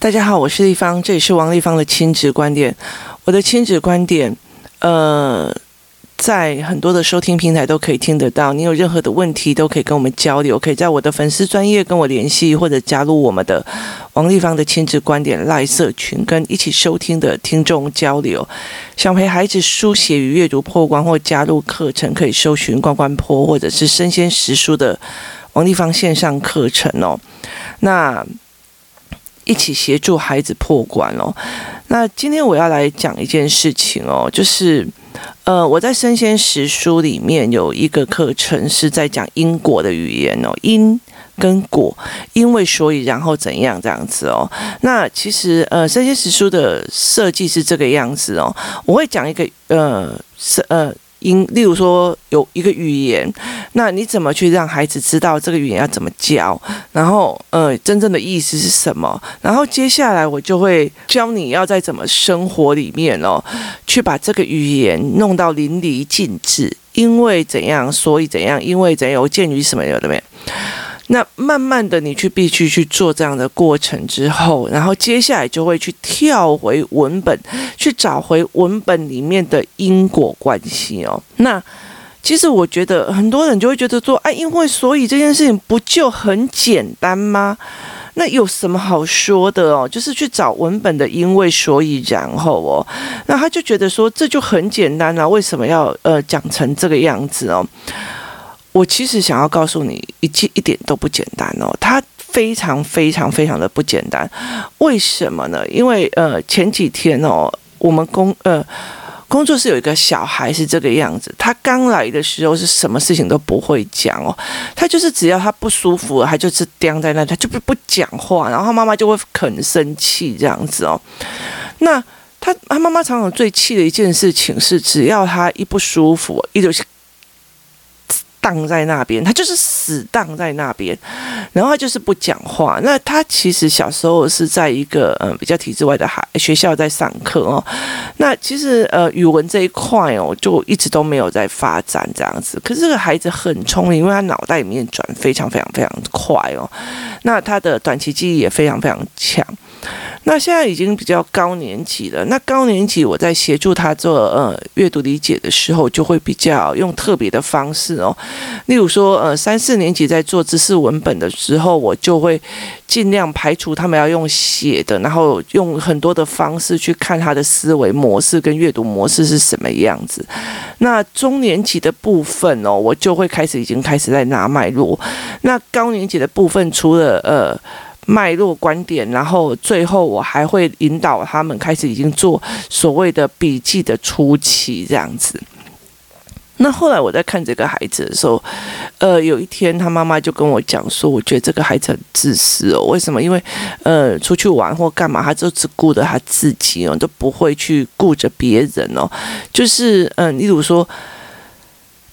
大家好，我是丽芳，这里是王丽芳的亲子观点。我的亲子观点，呃，在很多的收听平台都可以听得到。你有任何的问题，都可以跟我们交流，可以在我的粉丝专业跟我联系，或者加入我们的王丽芳的亲子观点赖社群，跟一起收听的听众交流。想陪孩子书写与阅读破关，或加入课程，可以搜寻“关关坡”或者是“生鲜识书”的王丽芳线上课程哦。那。一起协助孩子破关哦。那今天我要来讲一件事情哦，就是呃，我在生鲜识书里面有一个课程是在讲因果的语言哦，因跟果，因为所以然后怎样这样子哦。那其实呃，生鲜识书的设计是这个样子哦，我会讲一个呃是呃。因，例如说有一个语言，那你怎么去让孩子知道这个语言要怎么教？然后，呃，真正的意思是什么？然后接下来我就会教你要在怎么生活里面哦，去把这个语言弄到淋漓尽致。因为怎样，所以怎样，因为怎样，我鉴于什么有的没？那慢慢的，你去必须去做这样的过程之后，然后接下来就会去跳回文本，去找回文本里面的因果关系哦。那其实我觉得很多人就会觉得说，哎，因为所以这件事情不就很简单吗？那有什么好说的哦？就是去找文本的因为所以然后哦，那他就觉得说这就很简单啊，为什么要呃讲成这个样子哦？我其实想要告诉你，一一点都不简单哦，它非常非常非常的不简单。为什么呢？因为呃前几天哦，我们工呃工作室有一个小孩是这个样子，他刚来的时候是什么事情都不会讲哦，他就是只要他不舒服，他就是僵在那，他就不不讲话，然后妈妈就会很生气这样子哦。那他他妈妈常常最气的一件事情是，只要他一不舒服，一就是。荡在那边，他就是死荡在那边，然后他就是不讲话。那他其实小时候是在一个嗯比较体制外的孩学校在上课哦。那其实呃语文这一块哦，就一直都没有在发展这样子。可是这个孩子很聪明，因为他脑袋里面转非常非常非常快哦。那他的短期记忆也非常非常强。那现在已经比较高年级了。那高年级我在协助他做呃阅读理解的时候，就会比较用特别的方式哦。例如说呃三四年级在做知识文本的时候，我就会尽量排除他们要用写的，然后用很多的方式去看他的思维模式跟阅读模式是什么样子。那中年级的部分哦，我就会开始已经开始在拿脉络。那高年级的部分，除了呃。脉络观点，然后最后我还会引导他们开始已经做所谓的笔记的初期这样子。那后来我在看这个孩子的时候，呃，有一天他妈妈就跟我讲说，我觉得这个孩子很自私哦。为什么？因为呃，出去玩或干嘛，他就只顾着他自己哦，都不会去顾着别人哦。就是嗯、例如说。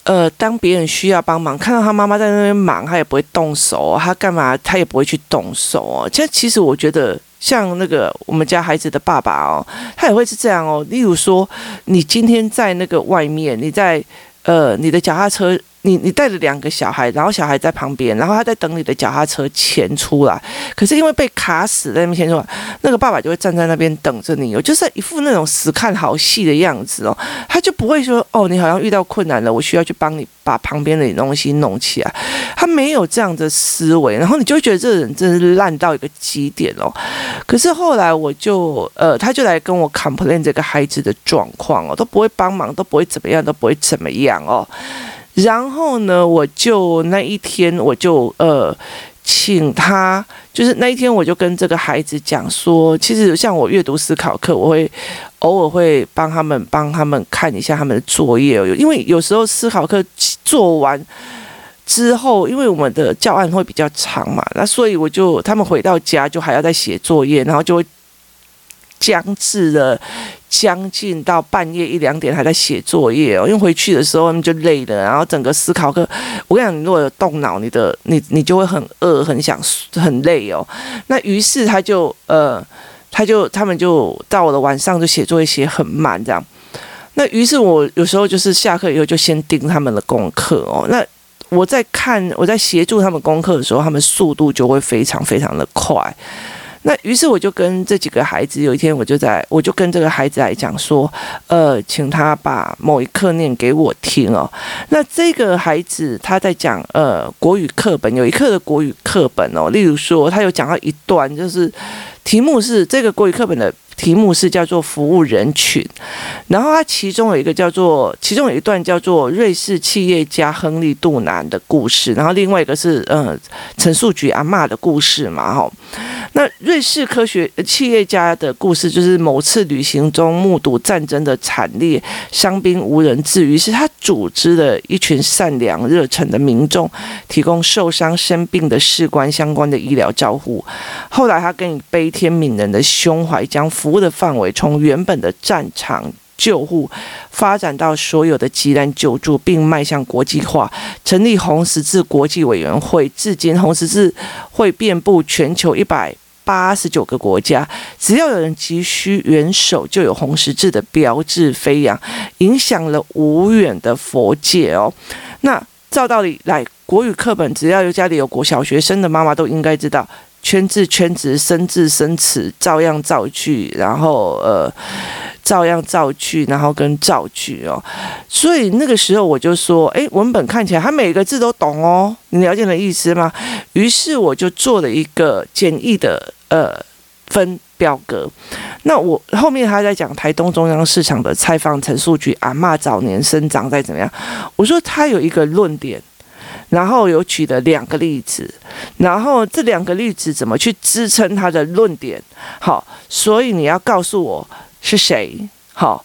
呃，当别人需要帮忙，看到他妈妈在那边忙，他也不会动手，他干嘛，他也不会去动手哦。这其实我觉得，像那个我们家孩子的爸爸哦，他也会是这样哦。例如说，你今天在那个外面，你在呃，你的脚踏车。你你带着两个小孩，然后小孩在旁边，然后他在等你的脚踏车前出来。可是因为被卡死在那边牵出来，那个爸爸就会站在那边等着你哦，就是一副那种死看好戏的样子哦。他就不会说哦，你好像遇到困难了，我需要去帮你把旁边的东西弄起来。他没有这样的思维，然后你就觉得这个人真是烂到一个极点哦。可是后来我就呃，他就来跟我 complain 这个孩子的状况哦，都不会帮忙，都不会怎么样，都不会怎么样哦。然后呢，我就那一天，我就呃，请他，就是那一天，我就跟这个孩子讲说，其实像我阅读思考课，我会偶尔会帮他们帮他们看一下他们的作业，因为有时候思考课做完之后，因为我们的教案会比较长嘛，那所以我就他们回到家就还要再写作业，然后就会僵滞了。将近到半夜一两点还在写作业哦，因为回去的时候他们就累了，然后整个思考课，我跟你讲，你如果有动脑，你的你你就会很饿，很想很累哦。那于是他就呃，他就他们就到了晚上就写作业写很慢这样。那于是我有时候就是下课以后就先盯他们的功课哦。那我在看我在协助他们功课的时候，他们速度就会非常非常的快。那于是我就跟这几个孩子，有一天我就在，我就跟这个孩子来讲说，呃，请他把某一课念给我听哦。那这个孩子他在讲呃国语课本，有一课的国语课本哦，例如说他有讲到一段，就是题目是这个国语课本的。题目是叫做服务人群，然后它其中有一个叫做，其中有一段叫做瑞士企业家亨利·杜南的故事，然后另外一个是呃陈树菊阿嬷的故事嘛，哈。那瑞士科学企业家的故事就是某次旅行中目睹战争的惨烈，伤兵无人治，于是他组织了一群善良热忱的民众，提供受伤生病的士官相关的医疗照护。后来他更以悲天悯人的胸怀，将服务的范围从原本的战场救护发展到所有的急难救助，并迈向国际化，成立红十字国际委员会。至今，红十字会遍布全球一百。八十九个国家，只要有人急需援手，就有红十字的标志飞扬，影响了无远的佛界哦。那照道理来，国语课本只要有家里有国小学生的妈妈都应该知道，圈字、圈词、生字、生词，照样造句，然后呃，照样造句，然后跟造句哦。所以那个时候我就说，诶，文本看起来他每个字都懂哦，你了解的意思吗？于是我就做了一个简易的。呃，分表格。那我后面还在讲台东中央市场的采访陈述句阿嬷早年生长在怎么样？我说他有一个论点，然后有举了两个例子，然后这两个例子怎么去支撑他的论点？好，所以你要告诉我是谁？好，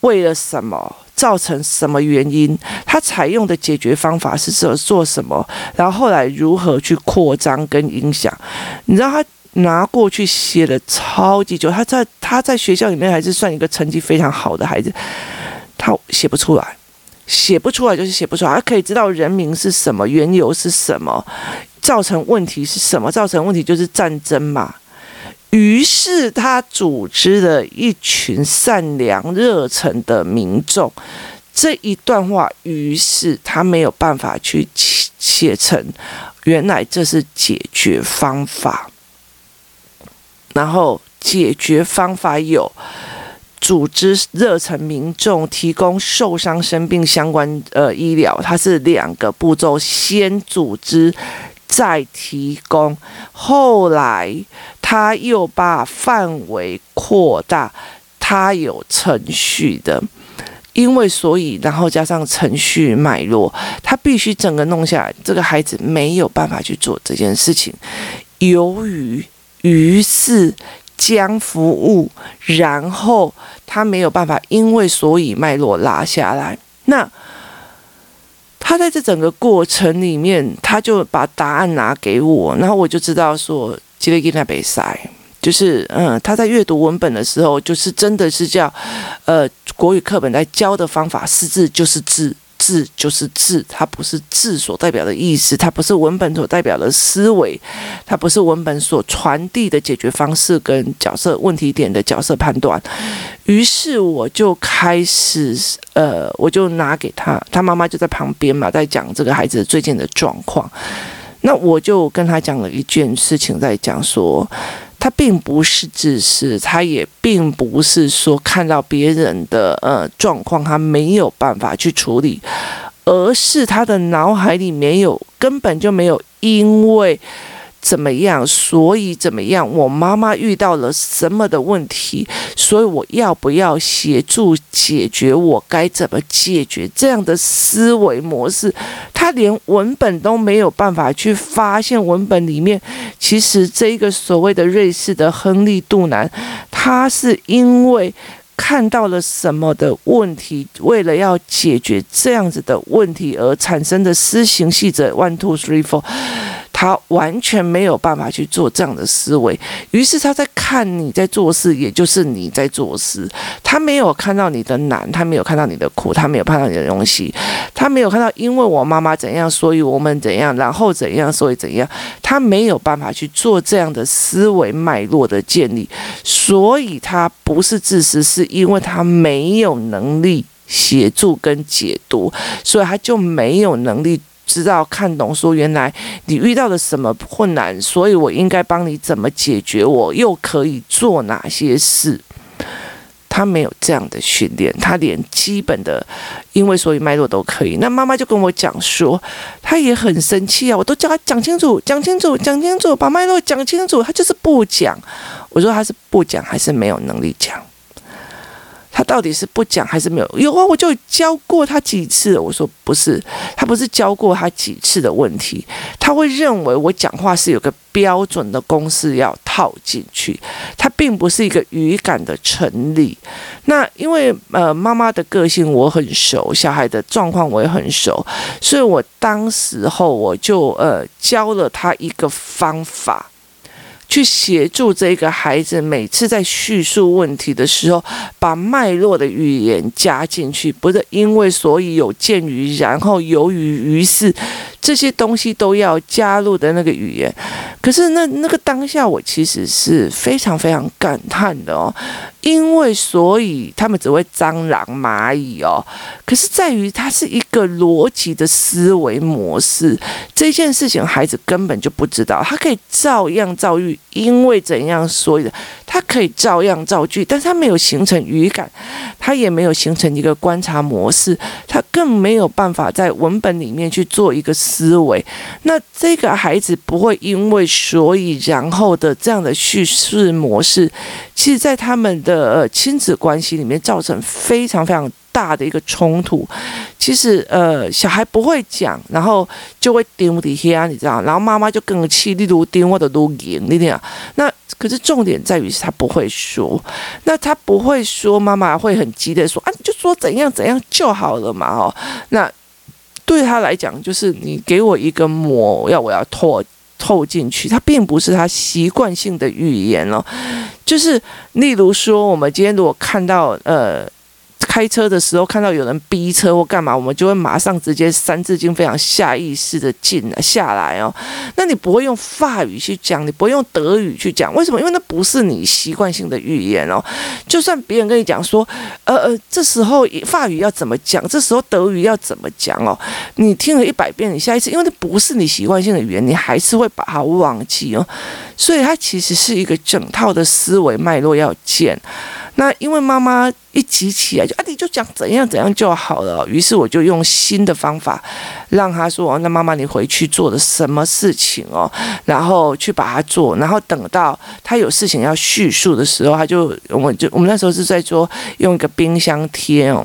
为了什么？造成什么原因？他采用的解决方法是做做什么？然后后来如何去扩张跟影响？你知道他？拿过去写了超级久，他在他在学校里面还是算一个成绩非常好的孩子，他写不出来，写不出来就是写不出来。他可以知道人名是什么，缘由是什么，造成问题是什么，造成问题就是战争嘛。于是他组织了一群善良热忱的民众，这一段话，于是他没有办法去写成，原来这是解决方法。然后解决方法有组织热忱民众提供受伤生病相关呃医疗，它是两个步骤，先组织再提供。后来他又把范围扩大，他有程序的，因为所以然后加上程序脉络，他必须整个弄下来。这个孩子没有办法去做这件事情，由于。于是将服务，然后他没有办法，因为所以脉络拉下来。那他在这整个过程里面，他就把答案拿给我，然后我就知道说，吉列吉那比赛就是，嗯，他在阅读文本的时候，就是真的是叫，呃，国语课本在教的方法，识字就是字。字就是字，它不是字所代表的意思，它不是文本所代表的思维，它不是文本所传递的解决方式跟角色问题点的角色判断。于是我就开始，呃，我就拿给他，他妈妈就在旁边嘛，在讲这个孩子最近的状况。那我就跟他讲了一件事情，在讲说。他并不是自私，他也并不是说看到别人的呃状况，他没有办法去处理，而是他的脑海里没有，根本就没有因为。怎么样？所以怎么样？我妈妈遇到了什么的问题？所以我要不要协助解决？我该怎么解决？这样的思维模式，他连文本都没有办法去发现。文本里面，其实这一个所谓的瑞士的亨利·杜南，他是因为看到了什么的问题，为了要解决这样子的问题而产生的思行细则，one two three four。他完全没有办法去做这样的思维，于是他在看你在做事，也就是你在做事。他没有看到你的难，他没有看到你的苦，他没有看到你的东西，他没有看到因为我妈妈怎样，所以我们怎样，然后怎样，所以怎样。他没有办法去做这样的思维脉络的建立，所以他不是自私，是因为他没有能力协助跟解读，所以他就没有能力。知道看懂，说原来你遇到了什么困难，所以我应该帮你怎么解决，我又可以做哪些事。他没有这样的训练，他连基本的因为所以脉络都可以。那妈妈就跟我讲说，他也很生气啊，我都叫他讲清楚，讲清楚，讲清楚，把脉络讲清楚，他就是不讲。我说他是不讲还是没有能力讲？他到底是不讲还是没有？有啊，我就教过他几次。我说不是，他不是教过他几次的问题，他会认为我讲话是有个标准的公式要套进去，他并不是一个语感的成立。那因为呃妈妈的个性我很熟，小孩的状况我也很熟，所以我当时候我就呃教了他一个方法。去协助这个孩子，每次在叙述问题的时候，把脉络的语言加进去，不是因为所以有鉴于，然后由于于是。这些东西都要加入的那个语言，可是那那个当下，我其实是非常非常感叹的哦，因为所以他们只会蟑螂蚂蚁哦，可是在于它是一个逻辑的思维模式，这件事情孩子根本就不知道，他可以照样造句，因为怎样所以的，他可以照样造句，但是他没有形成语感，他也没有形成一个观察模式，他更没有办法在文本里面去做一个。思维，那这个孩子不会因为所以然后的这样的叙事模式，其实在他们亲子关系里面造成非常非常大的一个冲突。其实呃，小孩不会讲，然后就会丢底下，你知道，然后妈妈就更气，例如丢或者录音，你听啊。那可是重点在于是他不会说，那他不会说，妈妈会很急的说啊，你就说怎样怎样就好了嘛，哦，那。对他来讲，就是你给我一个膜，要我要脱透进去，他并不是他习惯性的语言哦。就是例如说，我们今天如果看到呃。开车的时候看到有人逼车或干嘛，我们就会马上直接三字经非常下意识的进下来哦。那你不会用法语去讲，你不会用德语去讲，为什么？因为那不是你习惯性的语言哦。就算别人跟你讲说，呃呃，这时候法语要怎么讲，这时候德语要怎么讲哦，你听了一百遍，你下一次因为那不是你习惯性的语言，你还是会把它忘记哦。所以它其实是一个整套的思维脉络要建。那因为妈妈一急起来就啊，你就讲怎样怎样就好了。于是我就用新的方法让他说：“那妈妈你回去做了什么事情哦？然后去把它做。然后等到他有事情要叙述的时候，他就我就我们那时候是在说用一个冰箱贴哦，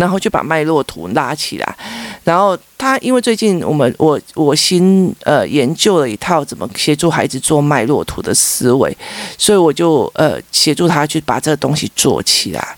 然后就把脉络图拉起来，然后。”他因为最近我们我我新呃研究了一套怎么协助孩子做脉络图的思维，所以我就呃协助他去把这个东西做起来，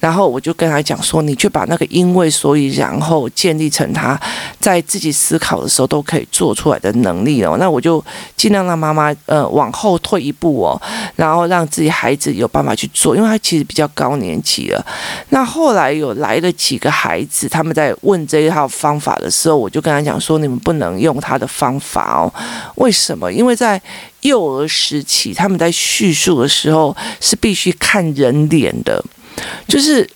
然后我就跟他讲说，你去把那个因为所以然后建立成他在自己思考的时候都可以做出来的能力哦。那我就尽量让妈妈呃往后退一步哦，然后让自己孩子有办法去做，因为他其实比较高年级了。那后来有来了几个孩子，他们在问这一套方法的时候。我就跟他讲说，你们不能用他的方法哦。为什么？因为在幼儿时期，他们在叙述的时候是必须看人脸的，就是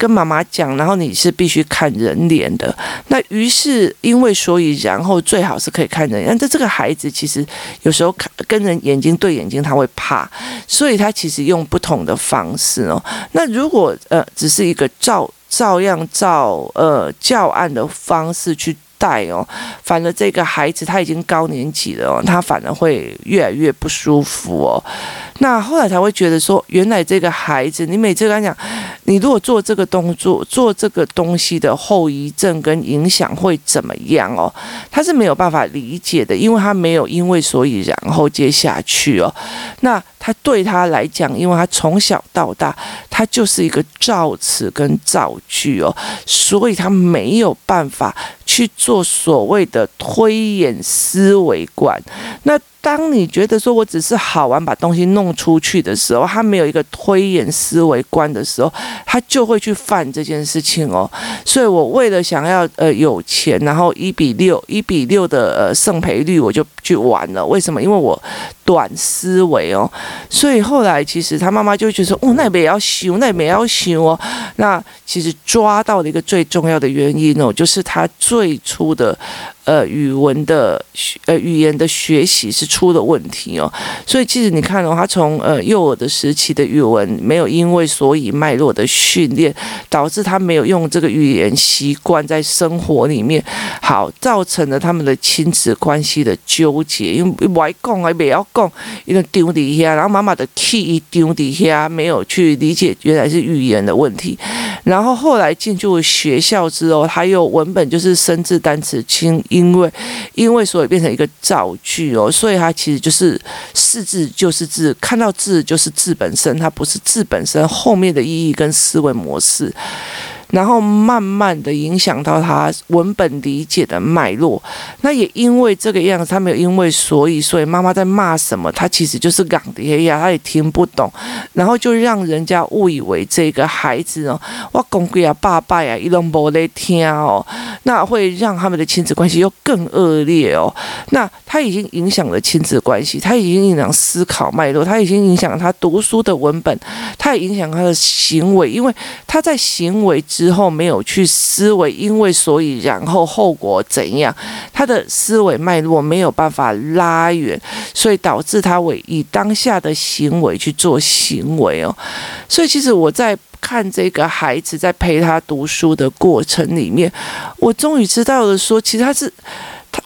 跟妈妈讲，然后你是必须看人脸的。那于是因为所以然后最好是可以看人，但这个孩子其实有时候看跟人眼睛对眼睛他会怕，所以他其实用不同的方式哦。那如果呃只是一个照。照样照呃教案的方式去带哦，反而这个孩子他已经高年级了哦，他反而会越来越不舒服哦。那后来才会觉得说，原来这个孩子，你每次跟他讲，你如果做这个动作，做这个东西的后遗症跟影响会怎么样哦？他是没有办法理解的，因为他没有因为所以然后接下去哦。那他对他来讲，因为他从小到大，他就是一个造词跟造句哦，所以他没有办法去做所谓的推演思维观。那当你觉得说我只是好玩把东西弄出去的时候，他没有一个推演思维观的时候，他就会去犯这件事情哦。所以我为了想要呃有钱，然后一比六一比六的呃胜赔率，我就去玩了。为什么？因为我短思维哦。所以后来其实他妈妈就觉得说，哦，那也要修，那也要修哦。那其实抓到了一个最重要的原因哦，就是他最初的。呃，语文的学呃语言的学习是出了问题哦，所以其实你看哦，他从呃幼儿的时期的语文没有因为所以脉络的训练，导致他没有用这个语言习惯在生活里面，好造成了他们的亲子关系的纠结，因为不爱讲还没要讲，因为丢底下，然后妈妈的 key 丢底下，没有去理解原来是语言的问题，然后后来进入学校之后，还有文本就是生字单词清。因为，因为所以变成一个造句哦，所以它其实就是是字就是字，看到字就是字本身，它不是字本身后面的意义跟思维模式。然后慢慢的影响到他文本理解的脉络，那也因为这个样子，他没有因为所以，所以妈妈在骂什么，他其实就是讲的呀，他也听不懂，然后就让人家误以为这个孩子哦，我公归啊，爸爸呀，一拢无在听哦，那会让他们的亲子关系又更恶劣哦。那他已经影响了亲子关系，他已经影响思考脉络，他已经影响他读书的文本，他也影响他的行为，因为他在行为之后没有去思维，因为所以然后后果怎样，他的思维脉络没有办法拉远，所以导致他为以当下的行为去做行为哦。所以其实我在看这个孩子在陪他读书的过程里面，我终于知道了说，其实他是。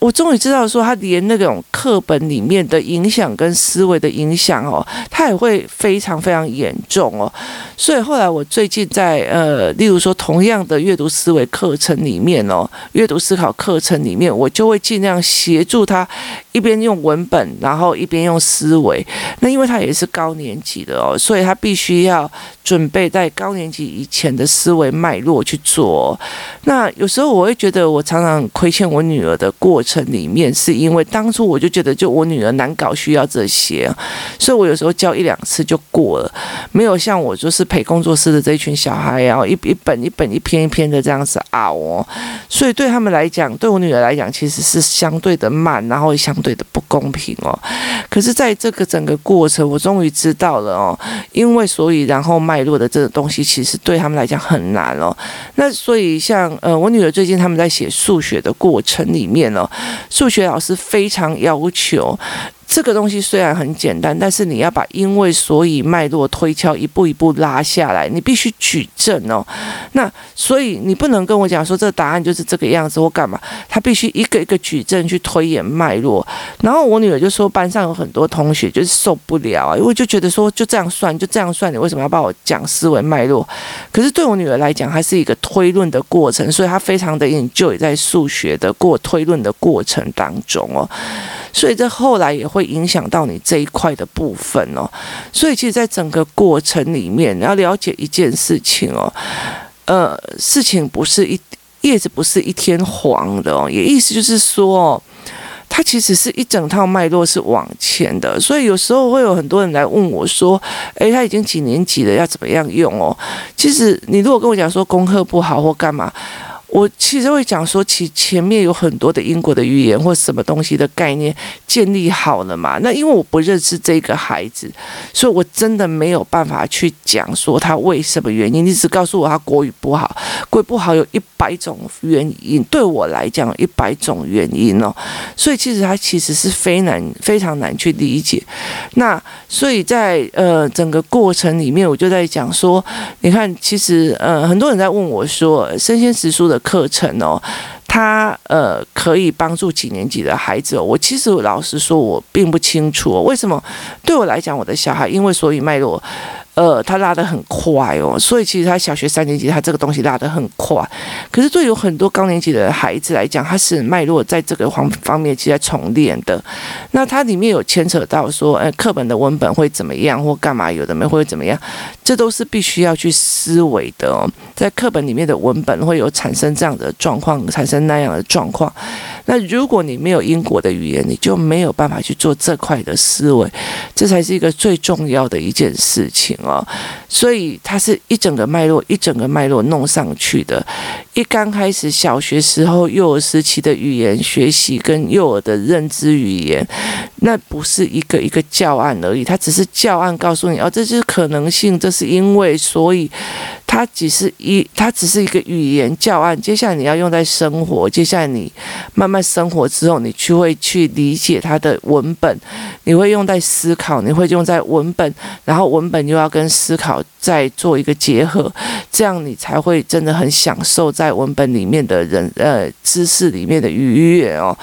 我终于知道，说他连那种课本里面的影响跟思维的影响哦，他也会非常非常严重哦。所以后来我最近在呃，例如说同样的阅读思维课程里面哦，阅读思考课程里面，我就会尽量协助他一边用文本，然后一边用思维。那因为他也是高年级的哦，所以他必须要准备在高年级以前的思维脉络去做。那有时候我会觉得，我常常亏欠我女儿的过。过程里面，是因为当初我就觉得，就我女儿难搞，需要这些，所以我有时候教一两次就过了，没有像我就是陪工作室的这一群小孩，然后一一本一本一篇一篇的这样子熬哦，所以对他们来讲，对我女儿来讲，其实是相对的慢，然后相对的不公平哦。可是，在这个整个过程，我终于知道了哦，因为所以然后脉络的这个东西，其实对他们来讲很难哦。那所以像呃，我女儿最近他们在写数学的过程里面哦。数学老师非常要求。这个东西虽然很简单，但是你要把因为所以脉络推敲一步一步拉下来，你必须举证哦。那所以你不能跟我讲说这个答案就是这个样子或干嘛，他必须一个一个举证去推演脉络。然后我女儿就说班上有很多同学就是受不了啊，因为就觉得说就这样算就这样算，你为什么要帮我讲思维脉络？可是对我女儿来讲，它是一个推论的过程，所以她非常的研究也在数学的过推论的过程当中哦。所以这后来也会影响到你这一块的部分哦。所以其实，在整个过程里面，你要了解一件事情哦，呃，事情不是一叶子不是一天黄的哦，也意思就是说哦，它其实是一整套脉络是往前的。所以有时候会有很多人来问我说：“诶，他已经几年级了，要怎么样用哦？”其实你如果跟我讲说功课不好或干嘛。我其实会讲说，其前面有很多的英国的语言或什么东西的概念建立好了嘛。那因为我不认识这个孩子，所以我真的没有办法去讲说他为什么原因。你只告诉我他国语不好，国语不好有一百种原因，对我来讲一百种原因哦。所以其实他其实是非难非常难去理解。那所以在呃整个过程里面，我就在讲说，你看，其实呃很多人在问我说，生鲜时书的。课程哦，它呃可以帮助几年级的孩子。我其实老实说，我并不清楚，为什么对我来讲，我的小孩因为所以脉络。呃，他拉得很快哦，所以其实他小学三年级，他这个东西拉得很快。可是对有很多高年级的孩子来讲，他是脉络在这个方方面其实在重练的。那它里面有牵扯到说，呃，课本的文本会怎么样或干嘛，有的没会怎么样，这都是必须要去思维的哦。在课本里面的文本会有产生这样的状况，产生那样的状况。那如果你没有因果的语言，你就没有办法去做这块的思维，这才是一个最重要的一件事情。哦，所以它是一整个脉络，一整个脉络弄上去的。一刚开始小学时候幼儿时期的语言学习跟幼儿的认知语言，那不是一个一个教案而已，它只是教案告诉你哦，这就是可能性，这是因为，所以它只是一，它只是一个语言教案。接下来你要用在生活，接下来你慢慢生活之后，你去会去理解它的文本，你会用在思考，你会用在文本，然后文本又要跟思考再做一个结合，这样你才会真的很享受在。在文本里面的人，呃，知识里面的愉悦哦，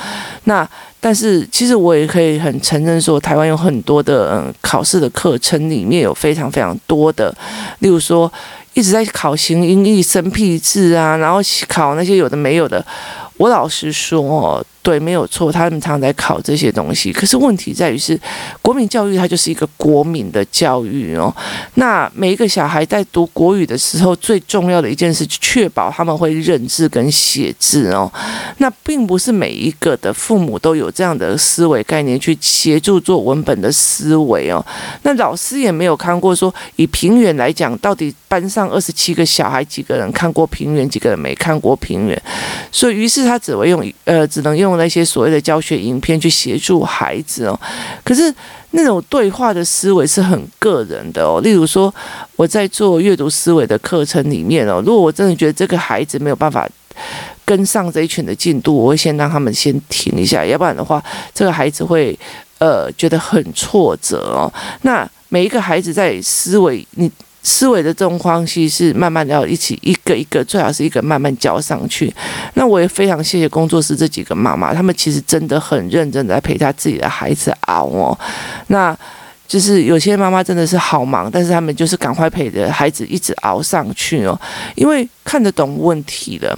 那但是其实我也可以很承认说，台湾有很多的嗯考试的课程里面有非常非常多的，例如说一直在考形音义生僻字啊，然后考那些有的没有的。我老实说哦，对，没有错，他们常常在考这些东西。可是问题在于是，国民教育它就是一个国民的教育哦。那每一个小孩在读国语的时候，最重要的一件事，确保他们会认字跟写字哦。那并不是每一个的父母都有这样的思维概念去协助做文本的思维哦。那老师也没有看过说，以平原来讲，到底班上二十七个小孩，几个人看过平原，几个人没看过平原，所以于是。他只会用呃，只能用用那些所谓的教学影片去协助孩子哦。可是那种对话的思维是很个人的哦。例如说，我在做阅读思维的课程里面哦，如果我真的觉得这个孩子没有办法跟上这一群的进度，我会先让他们先停一下，要不然的话，这个孩子会呃觉得很挫折哦。那每一个孩子在思维你。思维的这种关系是慢慢的要一起一个一个，最好是一个慢慢交上去。那我也非常谢谢工作室这几个妈妈，他们其实真的很认真在陪他自己的孩子熬哦。那就是有些妈妈真的是好忙，但是他们就是赶快陪着孩子一直熬上去哦，因为看得懂问题了。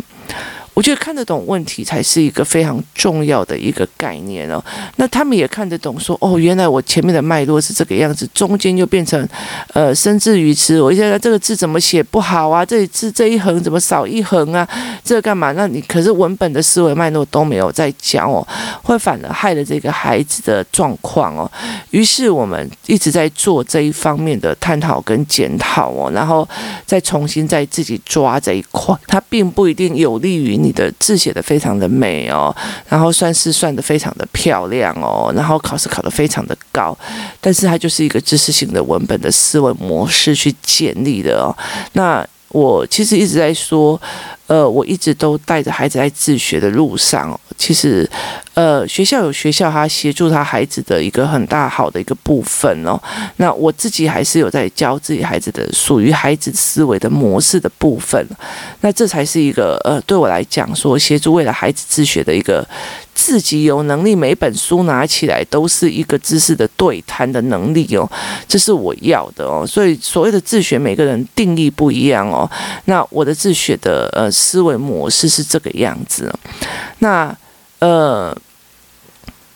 我觉得看得懂问题才是一个非常重要的一个概念哦。那他们也看得懂说，哦，原来我前面的脉络是这个样子，中间又变成呃生字语词。我现在这个字怎么写不好啊？这里字这一横怎么少一横啊？这干嘛？那你可是文本的思维脉络都没有在讲哦，会反而害了这个孩子的状况哦。于是我们一直在做这一方面的探讨跟检讨哦，然后再重新再自己抓这一块，它并不一定有利于。你的字写的非常的美哦，然后算是算的非常的漂亮哦，然后考试考的非常的高，但是它就是一个知识性的文本的思维模式去建立的哦。那我其实一直在说。呃，我一直都带着孩子在自学的路上。其实，呃，学校有学校他协助他孩子的一个很大好的一个部分哦。那我自己还是有在教自己孩子的属于孩子思维的模式的部分。那这才是一个呃，对我来讲说协助为了孩子自学的一个自己有能力，每本书拿起来都是一个知识的对谈的能力哦。这是我要的哦。所以所谓的自学，每个人定义不一样哦。那我的自学的呃。思维模式是这个样子，那呃，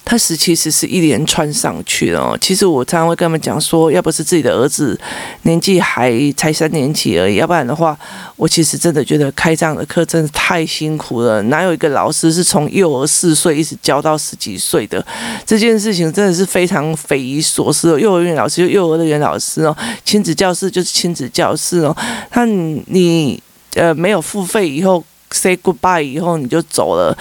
他是其实是一连串上去的哦。其实我常常会跟他们讲说，要不是自己的儿子年纪还才三年级而已，要不然的话，我其实真的觉得开这样的课真的太辛苦了。哪有一个老师是从幼儿四岁一直教到十几岁的？这件事情真的是非常匪夷所思哦。幼儿园老师就幼儿园老师哦，亲子教室就是亲子教室哦。他你。呃，没有付费以后，say goodbye 以后你就走了，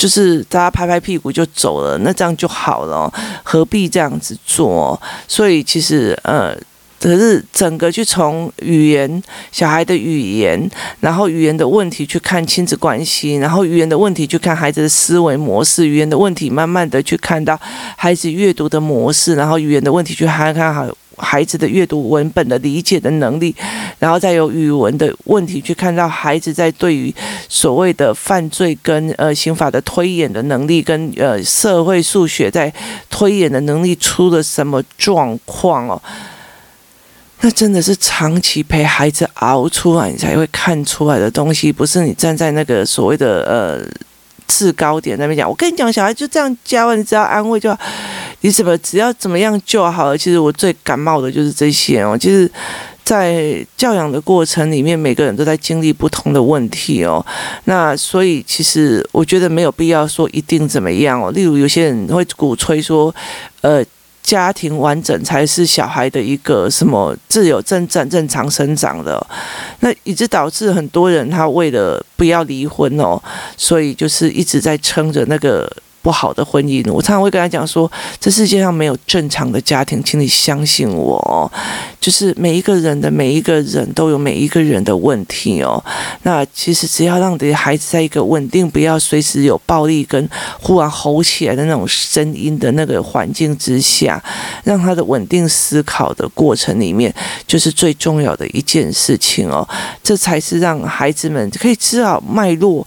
就是大家拍拍屁股就走了，那这样就好了，何必这样子做？所以其实呃，可是整个去从语言小孩的语言，然后语言的问题去看亲子关系，然后语言的问题去看孩子的思维模式，语言的问题慢慢的去看到孩子阅读的模式，然后语言的问题去看看好。孩子的阅读文本的理解的能力，然后再有语文的问题去看到孩子在对于所谓的犯罪跟呃刑法的推演的能力，跟呃社会数学在推演的能力出了什么状况哦？那真的是长期陪孩子熬出来，你才会看出来的东西，不是你站在那个所谓的呃。制高点那边讲，我跟你讲，小孩就这样教，你只要安慰就好，你怎么只要怎么样就好了。其实我最感冒的就是这些哦。其实，在教养的过程里面，每个人都在经历不同的问题哦。那所以，其实我觉得没有必要说一定怎么样哦。例如，有些人会鼓吹说，呃。家庭完整才是小孩的一个什么自由正正正常生长的，那以致导致很多人他为了不要离婚哦，所以就是一直在撑着那个。不好的婚姻，我常常会跟他讲说，这世界上没有正常的家庭，请你相信我，就是每一个人的每一个人都有每一个人的问题哦。那其实只要让这些孩子在一个稳定，不要随时有暴力跟忽然吼起来的那种声音的那个环境之下，让他的稳定思考的过程里面，就是最重要的一件事情哦。这才是让孩子们可以知道脉络。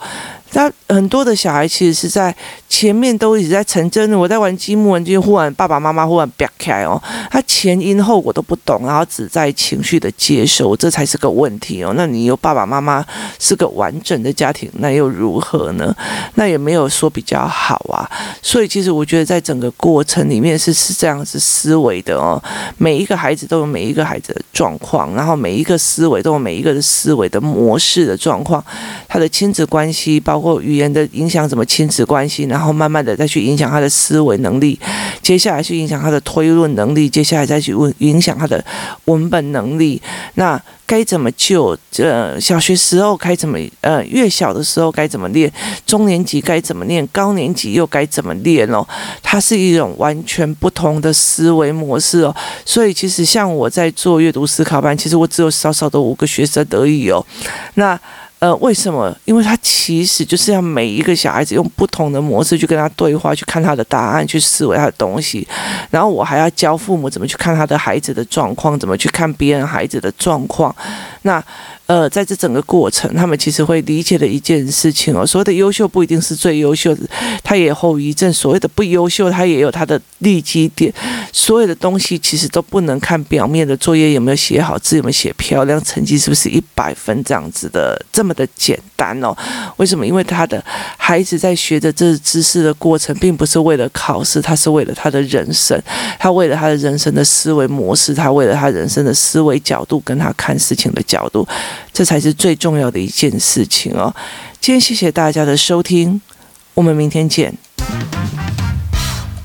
他很多的小孩其实是在前面都一直在成真，我在玩积木，就忽然爸爸妈妈忽然啪开哦，他前因后果都不懂，然后只在情绪的接受，这才是个问题哦。那你有爸爸妈妈是个完整的家庭，那又如何呢？那也没有说比较好啊。所以其实我觉得在整个过程里面是是这样子思维的哦。每一个孩子都有每一个孩子的状况，然后每一个思维都有每一个的思维的模式的状况，他的亲子关系包。括语言的影响，怎么亲子关系，然后然后慢慢的再去影响他的思维能力，接下来去影响他的推论能力，接下来再去问影响他的文本能力。那该怎么救？呃，小学时候该怎么？呃，越小的时候该怎么练？中年级该怎么练？高年级又该怎么练哦？它是一种完全不同的思维模式哦。所以其实像我在做阅读思考班，其实我只有少少的五个学生而已哦。那。呃，为什么？因为他其实就是要每一个小孩子用不同的模式去跟他对话，去看他的答案，去思维他的东西。然后我还要教父母怎么去看他的孩子的状况，怎么去看别人孩子的状况。那。呃，在这整个过程，他们其实会理解的一件事情哦，所谓的优秀不一定是最优秀的，他也有后遗症；所谓的不优秀，他也有他的利基点。所有的东西其实都不能看表面的作业有没有写好，字有没有写漂亮，成绩是不是一百分这样子的这么的简单哦？为什么？因为他的孩子在学的这知识的过程，并不是为了考试，他是为了他的人生，他为了他的人生的思维模式，他为了他人生的思维角度，跟他看事情的角度。这才是最重要的一件事情哦。今天谢谢大家的收听，我们明天见。